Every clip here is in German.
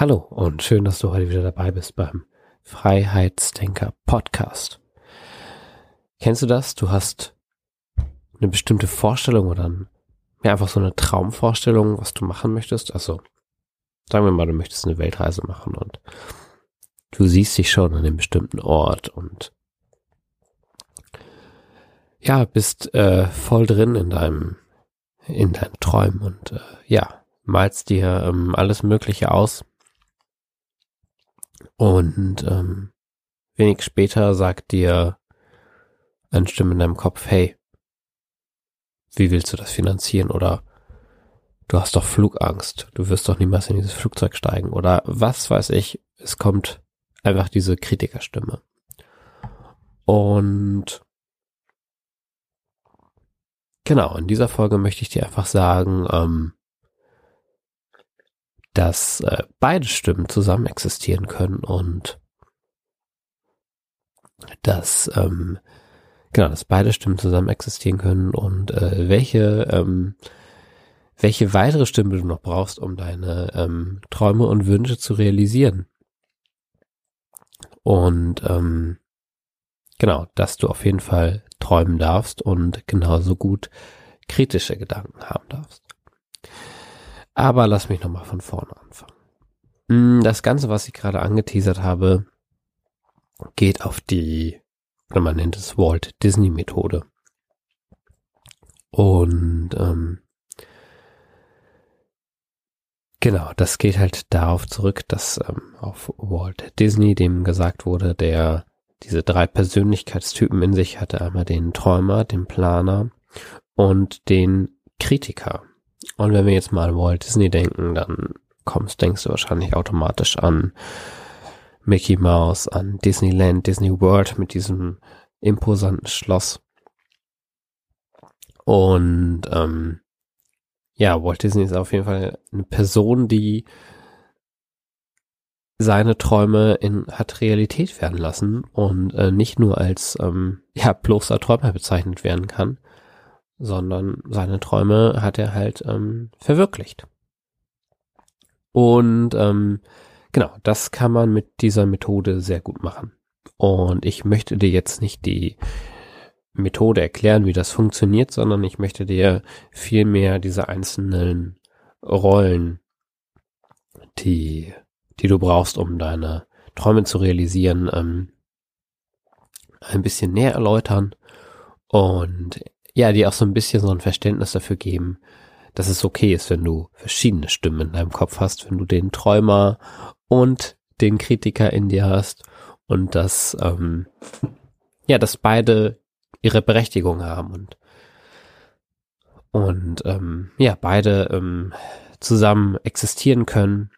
Hallo und schön, dass du heute wieder dabei bist beim Freiheitsdenker Podcast. Kennst du das? Du hast eine bestimmte Vorstellung oder ja, einfach so eine Traumvorstellung, was du machen möchtest. Also sagen wir mal, du möchtest eine Weltreise machen und du siehst dich schon an einem bestimmten Ort und ja, bist äh, voll drin in deinem in deinen Träumen und äh, ja, malst dir ähm, alles Mögliche aus und ähm, wenig später sagt dir eine Stimme in deinem Kopf, hey, wie willst du das finanzieren? Oder du hast doch Flugangst, du wirst doch niemals in dieses Flugzeug steigen. Oder was weiß ich, es kommt einfach diese Kritikerstimme. Und genau, in dieser Folge möchte ich dir einfach sagen, ähm, dass äh, beide Stimmen zusammen existieren können und dass ähm, genau, dass beide Stimmen zusammen existieren können und äh, welche ähm, welche weitere Stimme du noch brauchst, um deine ähm, Träume und Wünsche zu realisieren. Und ähm, genau, dass du auf jeden Fall träumen darfst und genauso gut kritische Gedanken haben darfst. Aber lass mich nochmal von vorne anfangen. Mm, das Ganze, was ich gerade angeteasert habe, geht auf die, oder man nennt es Walt Disney Methode. Und ähm, genau, das geht halt darauf zurück, dass ähm, auf Walt Disney dem gesagt wurde, der diese drei Persönlichkeitstypen in sich hatte, einmal den Träumer, den Planer und den Kritiker. Und wenn wir jetzt mal Walt Disney denken, dann kommst, denkst du wahrscheinlich automatisch an Mickey Mouse, an Disneyland, Disney World mit diesem imposanten Schloss. Und ähm, ja, Walt Disney ist auf jeden Fall eine Person, die seine Träume in hat Realität werden lassen und äh, nicht nur als ähm, ja bloßer Träumer bezeichnet werden kann, sondern seine Träume hat er halt ähm, verwirklicht. Und ähm, genau, das kann man mit dieser Methode sehr gut machen. Und ich möchte dir jetzt nicht die Methode erklären, wie das funktioniert, sondern ich möchte dir vielmehr diese einzelnen Rollen, die, die du brauchst, um deine Träume zu realisieren, ähm, ein bisschen näher erläutern und ja, die auch so ein bisschen so ein Verständnis dafür geben, dass es okay ist, wenn du verschiedene Stimmen in deinem Kopf hast, wenn du den Träumer und den Kritiker in dir hast und dass ähm, ja, dass beide ihre Berechtigung haben und und ähm, ja, beide ähm, zusammen existieren können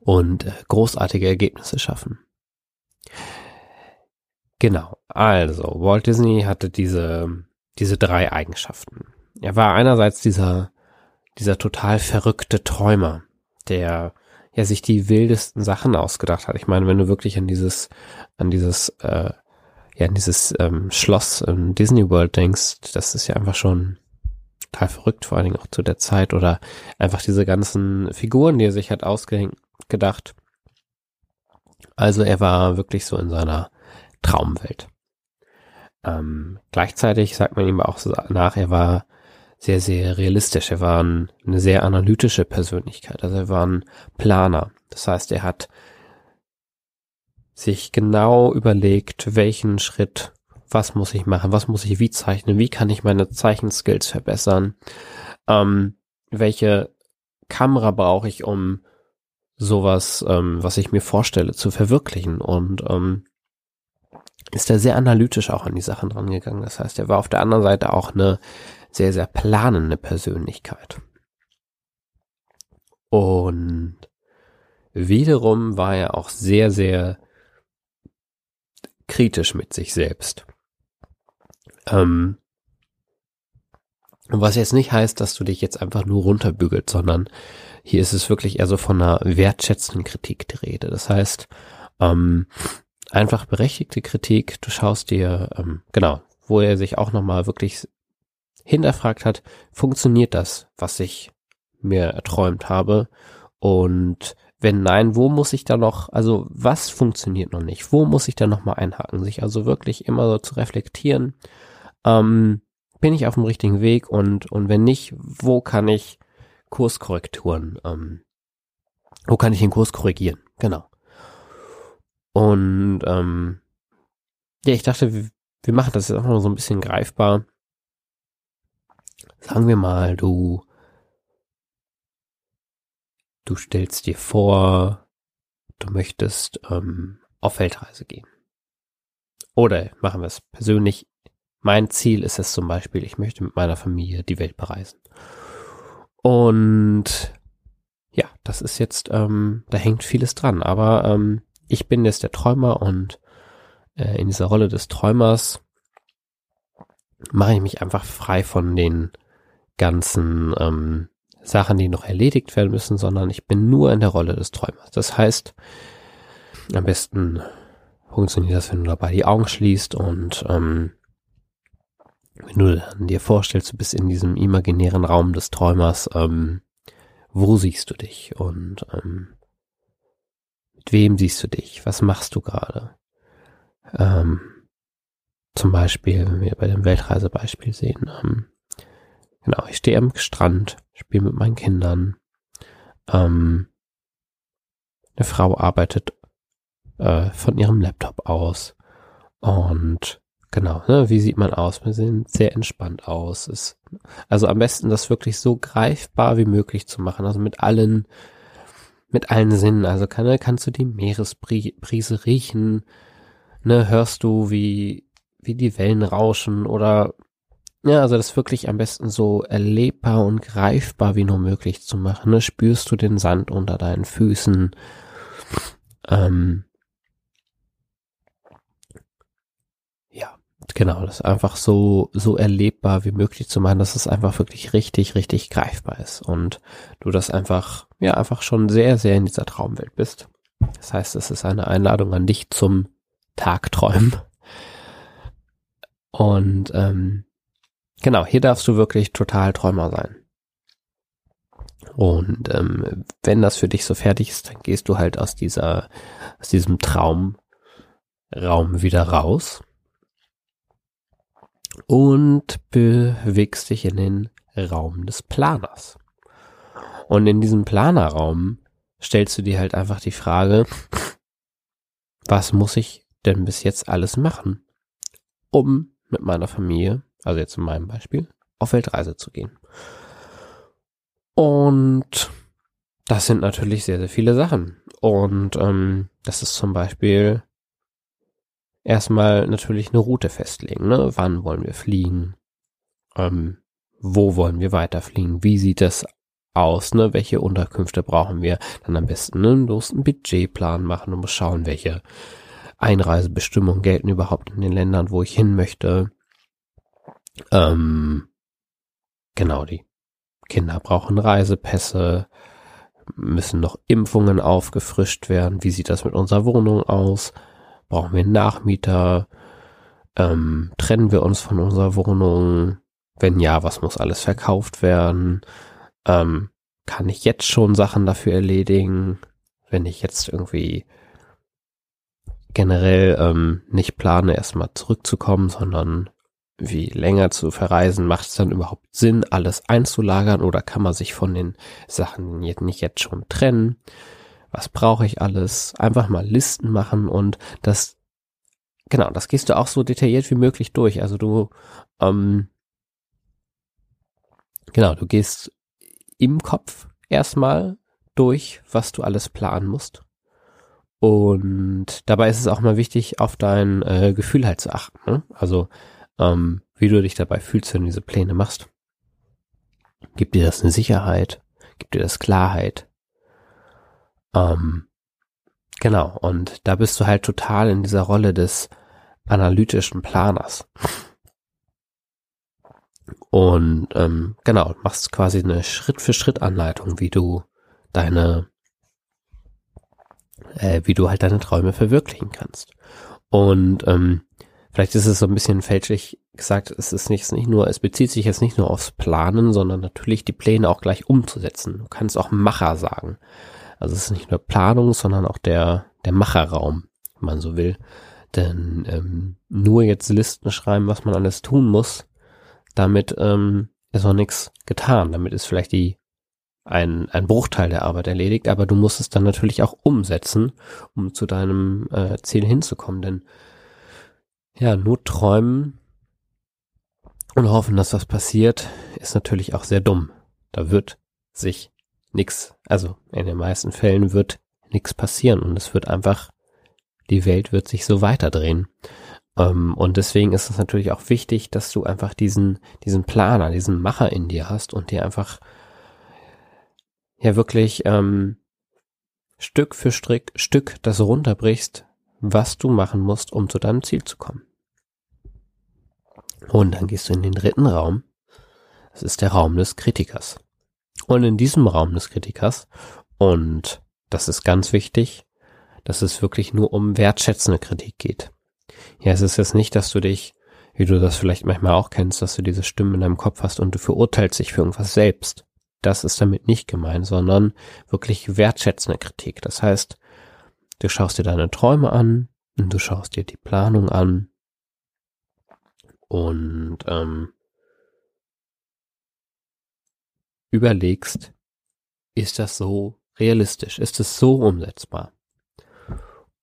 und äh, großartige Ergebnisse schaffen. Genau. Also, Walt Disney hatte diese, diese drei Eigenschaften. Er war einerseits dieser, dieser total verrückte Träumer, der ja sich die wildesten Sachen ausgedacht hat. Ich meine, wenn du wirklich an dieses, an dieses, äh, ja, an dieses ähm, Schloss in Disney World denkst, das ist ja einfach schon total verrückt, vor allen Dingen auch zu der Zeit oder einfach diese ganzen Figuren, die er sich hat ausgedacht. Also er war wirklich so in seiner Traumwelt. Ähm, gleichzeitig sagt man ihm auch nach, er war sehr, sehr realistisch. Er war ein, eine sehr analytische Persönlichkeit. Also er war ein Planer. Das heißt, er hat sich genau überlegt, welchen Schritt, was muss ich machen, was muss ich wie zeichnen, wie kann ich meine Zeichenskills verbessern, ähm, welche Kamera brauche ich, um sowas, ähm, was ich mir vorstelle, zu verwirklichen. Und ähm, ist er sehr analytisch auch an die Sachen rangegangen. Das heißt, er war auf der anderen Seite auch eine sehr, sehr planende Persönlichkeit. Und wiederum war er auch sehr, sehr kritisch mit sich selbst. Ähm, was jetzt nicht heißt, dass du dich jetzt einfach nur runterbügelt, sondern hier ist es wirklich eher so von einer wertschätzenden Kritik die Rede. Das heißt, ähm, einfach berechtigte Kritik, du schaust dir, ähm, genau, wo er sich auch nochmal wirklich hinterfragt hat, funktioniert das, was ich mir erträumt habe? Und wenn nein, wo muss ich da noch, also was funktioniert noch nicht? Wo muss ich da noch mal einhaken? Sich also wirklich immer so zu reflektieren. Ähm, bin ich auf dem richtigen Weg und, und wenn nicht, wo kann ich Kurskorrekturen, ähm, wo kann ich den Kurs korrigieren? Genau. Und ähm, ja, ich dachte, wir, machen das jetzt auch noch so ein bisschen greifbar. Sagen wir mal, du du stellst dir vor, du möchtest ähm, auf Weltreise gehen. Oder machen wir es persönlich. Mein Ziel ist es zum Beispiel, ich möchte mit meiner Familie die Welt bereisen. Und ja, das ist jetzt, ähm, da hängt vieles dran. Aber ähm, ich bin jetzt der Träumer und äh, in dieser Rolle des Träumers mache ich mich einfach frei von den ganzen ähm, Sachen, die noch erledigt werden müssen, sondern ich bin nur in der Rolle des Träumers. Das heißt, am besten funktioniert das, wenn du dabei die Augen schließt und ähm, wenn du dir vorstellst, du bist in diesem imaginären Raum des Träumers, ähm, wo siehst du dich und ähm, mit wem siehst du dich? Was machst du gerade? Ähm, zum Beispiel, wenn wir bei dem Weltreisebeispiel sehen, ähm, genau, ich stehe am Strand, spiele mit meinen Kindern. Ähm, eine Frau arbeitet äh, von ihrem Laptop aus. Und genau, ne, wie sieht man aus? Wir sehen sehr entspannt aus. Ist, also am besten das wirklich so greifbar wie möglich zu machen. Also mit allen, mit allen Sinnen. Also kann, kannst du die Meeresbrise riechen? Ne, hörst du, wie, wie die Wellen rauschen oder ja, also das wirklich am besten so erlebbar und greifbar wie nur möglich zu machen. Ne? Spürst du den Sand unter deinen Füßen? Ähm, ja, genau, das einfach so, so erlebbar wie möglich zu machen, dass es einfach wirklich richtig, richtig greifbar ist und du das einfach, ja, einfach schon sehr, sehr in dieser Traumwelt bist. Das heißt, es ist eine Einladung an dich zum Tagträumen. Und ähm, Genau, hier darfst du wirklich total Träumer sein. Und ähm, wenn das für dich so fertig ist, dann gehst du halt aus dieser, aus diesem Traumraum wieder raus und bewegst dich in den Raum des Planers. Und in diesem Planerraum stellst du dir halt einfach die Frage, was muss ich denn bis jetzt alles machen, um mit meiner Familie also jetzt in meinem Beispiel, auf Weltreise zu gehen. Und das sind natürlich sehr, sehr viele Sachen. Und ähm, das ist zum Beispiel erstmal natürlich eine Route festlegen. Ne? Wann wollen wir fliegen? Ähm, wo wollen wir weiterfliegen? Wie sieht das aus? Ne? Welche Unterkünfte brauchen wir? Dann am besten ne? los einen Budgetplan machen und schauen, welche Einreisebestimmungen gelten überhaupt in den Ländern, wo ich hin möchte. Ähm, genau, die Kinder brauchen Reisepässe, müssen noch Impfungen aufgefrischt werden. Wie sieht das mit unserer Wohnung aus? Brauchen wir einen Nachmieter? Ähm, trennen wir uns von unserer Wohnung? Wenn ja, was muss alles verkauft werden? Ähm, kann ich jetzt schon Sachen dafür erledigen? Wenn ich jetzt irgendwie generell ähm, nicht plane, erstmal zurückzukommen, sondern wie länger zu verreisen, macht es dann überhaupt Sinn, alles einzulagern oder kann man sich von den Sachen nicht jetzt schon trennen? Was brauche ich alles? Einfach mal Listen machen und das, genau, das gehst du auch so detailliert wie möglich durch. Also du, ähm, genau, du gehst im Kopf erstmal durch, was du alles planen musst. Und dabei ist es auch mal wichtig, auf dein äh, Gefühl halt zu achten. Ne? Also ähm, wie du dich dabei fühlst, wenn du diese Pläne machst. Gibt dir das eine Sicherheit? Gibt dir das Klarheit? Ähm, genau, und da bist du halt total in dieser Rolle des analytischen Planers. Und ähm, genau, machst quasi eine Schritt-für-Schritt-Anleitung, wie du deine, äh, wie du halt deine Träume verwirklichen kannst. Und ähm, vielleicht ist es so ein bisschen fälschlich gesagt, es ist nicht, nicht nur, es bezieht sich jetzt nicht nur aufs Planen, sondern natürlich die Pläne auch gleich umzusetzen. Du kannst auch Macher sagen. Also es ist nicht nur Planung, sondern auch der, der Macherraum, wenn man so will. Denn ähm, nur jetzt Listen schreiben, was man alles tun muss, damit ähm, ist noch nichts getan. Damit ist vielleicht die ein, ein Bruchteil der Arbeit erledigt, aber du musst es dann natürlich auch umsetzen, um zu deinem äh, Ziel hinzukommen. Denn ja, nur träumen und hoffen, dass was passiert, ist natürlich auch sehr dumm. Da wird sich nichts, also in den meisten Fällen wird nichts passieren und es wird einfach, die Welt wird sich so weiterdrehen. Ähm, und deswegen ist es natürlich auch wichtig, dass du einfach diesen, diesen Planer, diesen Macher in dir hast und dir einfach ja wirklich ähm, Stück für Strick, Stück das runterbrichst, was du machen musst, um zu deinem Ziel zu kommen. Und dann gehst du in den dritten Raum. Das ist der Raum des Kritikers. Und in diesem Raum des Kritikers, und das ist ganz wichtig, dass es wirklich nur um wertschätzende Kritik geht. Ja, es ist jetzt nicht, dass du dich, wie du das vielleicht manchmal auch kennst, dass du diese Stimmen in deinem Kopf hast und du verurteilst dich für irgendwas selbst. Das ist damit nicht gemeint, sondern wirklich wertschätzende Kritik. Das heißt, du schaust dir deine Träume an und du schaust dir die Planung an und ähm, überlegst, ist das so realistisch? Ist es so umsetzbar?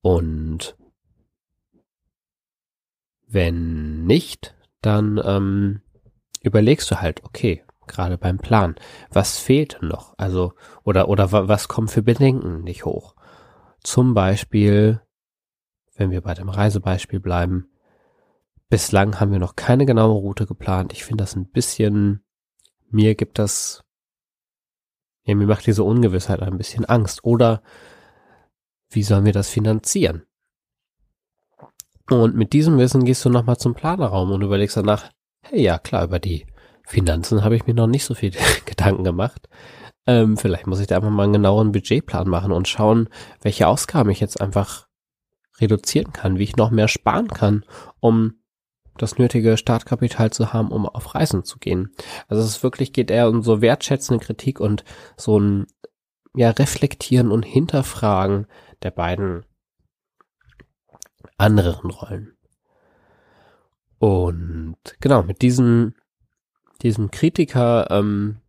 Und wenn nicht, dann ähm, überlegst du halt, okay, gerade beim Plan, was fehlt noch? Also, oder, oder was kommen für Bedenken nicht hoch? Zum Beispiel, wenn wir bei dem Reisebeispiel bleiben, bislang haben wir noch keine genaue Route geplant. Ich finde das ein bisschen, mir gibt das, ja, mir macht diese Ungewissheit ein bisschen Angst. Oder wie sollen wir das finanzieren? Und mit diesem Wissen gehst du nochmal zum Planerraum und überlegst danach, hey, ja klar, über die Finanzen habe ich mir noch nicht so viel Gedanken gemacht. Ähm, vielleicht muss ich da einfach mal einen genauen Budgetplan machen und schauen, welche Ausgaben ich jetzt einfach reduzieren kann, wie ich noch mehr sparen kann, um das nötige Startkapital zu haben, um auf Reisen zu gehen. Also es wirklich geht eher um so wertschätzende Kritik und so ein ja reflektieren und hinterfragen der beiden anderen Rollen. Und genau, mit diesem, diesem Kritiker, ähm,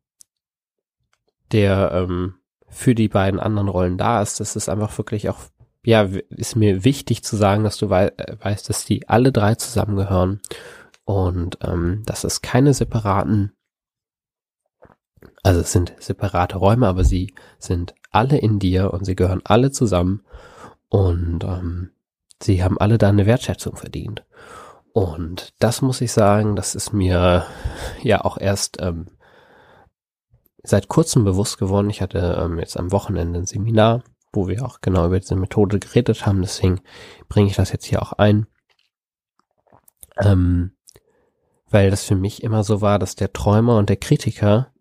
der ähm, für die beiden anderen Rollen da ist, das ist einfach wirklich auch, ja, ist mir wichtig zu sagen, dass du wei äh, weißt, dass die alle drei zusammengehören und ähm, dass es keine separaten, also es sind separate Räume, aber sie sind alle in dir und sie gehören alle zusammen und ähm, sie haben alle da eine Wertschätzung verdient. Und das muss ich sagen, das ist mir ja auch erst ähm, seit kurzem bewusst geworden. Ich hatte ähm, jetzt am Wochenende ein Seminar, wo wir auch genau über diese Methode geredet haben. Deswegen bringe ich das jetzt hier auch ein. Ähm, weil das für mich immer so war, dass der Träumer und der Kritiker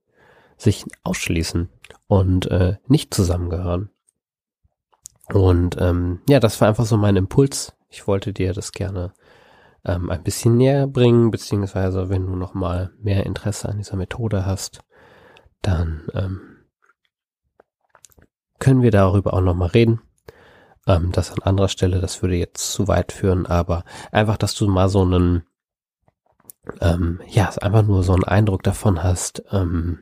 sich ausschließen und äh, nicht zusammengehören. Und ähm, ja, das war einfach so mein Impuls. Ich wollte dir das gerne ähm, ein bisschen näher bringen, beziehungsweise wenn du nochmal mehr Interesse an dieser Methode hast, dann ähm, können wir darüber auch nochmal reden. Ähm, das an anderer Stelle, das würde jetzt zu weit führen, aber einfach, dass du mal so einen, ähm, ja, einfach nur so einen Eindruck davon hast, ähm,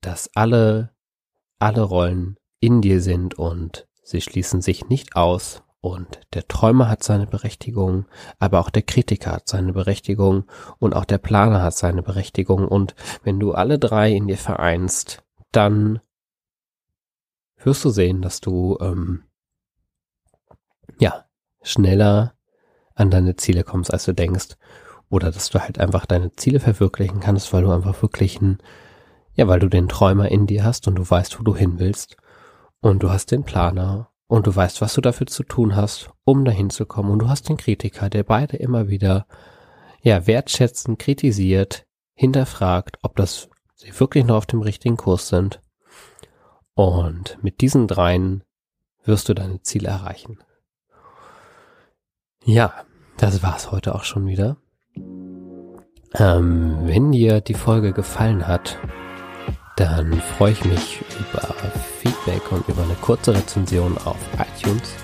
dass alle alle Rollen in dir sind und sie schließen sich nicht aus. Und der Träumer hat seine Berechtigung, aber auch der Kritiker hat seine Berechtigung und auch der Planer hat seine Berechtigung. Und wenn du alle drei in dir vereinst, dann wirst du sehen, dass du ähm, ja schneller an deine Ziele kommst, als du denkst. Oder dass du halt einfach deine Ziele verwirklichen kannst, weil du einfach wirklich ein Ja, weil du den Träumer in dir hast und du weißt, wo du hin willst. Und du hast den Planer und du weißt, was du dafür zu tun hast, um dahin zu kommen. Und du hast den Kritiker, der beide immer wieder, ja, wertschätzend kritisiert, hinterfragt, ob das sie wirklich noch auf dem richtigen Kurs sind. Und mit diesen dreien wirst du deine Ziele erreichen. Ja, das war's heute auch schon wieder. Ähm, wenn dir die Folge gefallen hat, dann freue ich mich über Feedback und über eine kurze Rezension auf iTunes.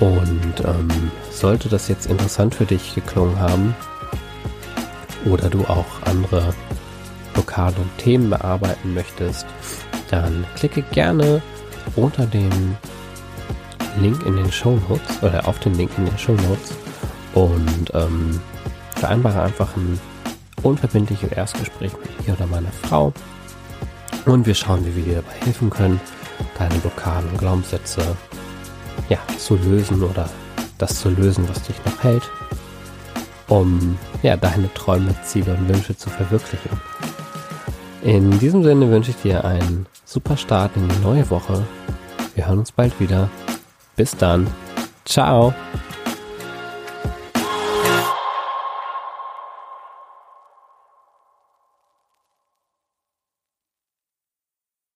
Und ähm, sollte das jetzt interessant für dich geklungen haben oder du auch andere lokale Themen bearbeiten möchtest, dann klicke gerne unter dem Link in den Show Notes oder auf den Link in den Show Notes und ähm, vereinbare einfach ein unverbindliches Erstgespräch mit mir oder meiner Frau und wir schauen, wie wir dir dabei helfen können, deine lokalen Glaubenssätze ja, zu lösen oder das zu lösen, was dich noch hält, um ja, deine Träume, Ziele und Wünsche zu verwirklichen. In diesem Sinne wünsche ich dir einen super Start in die neue Woche. Wir hören uns bald wieder. Bis dann. Ciao.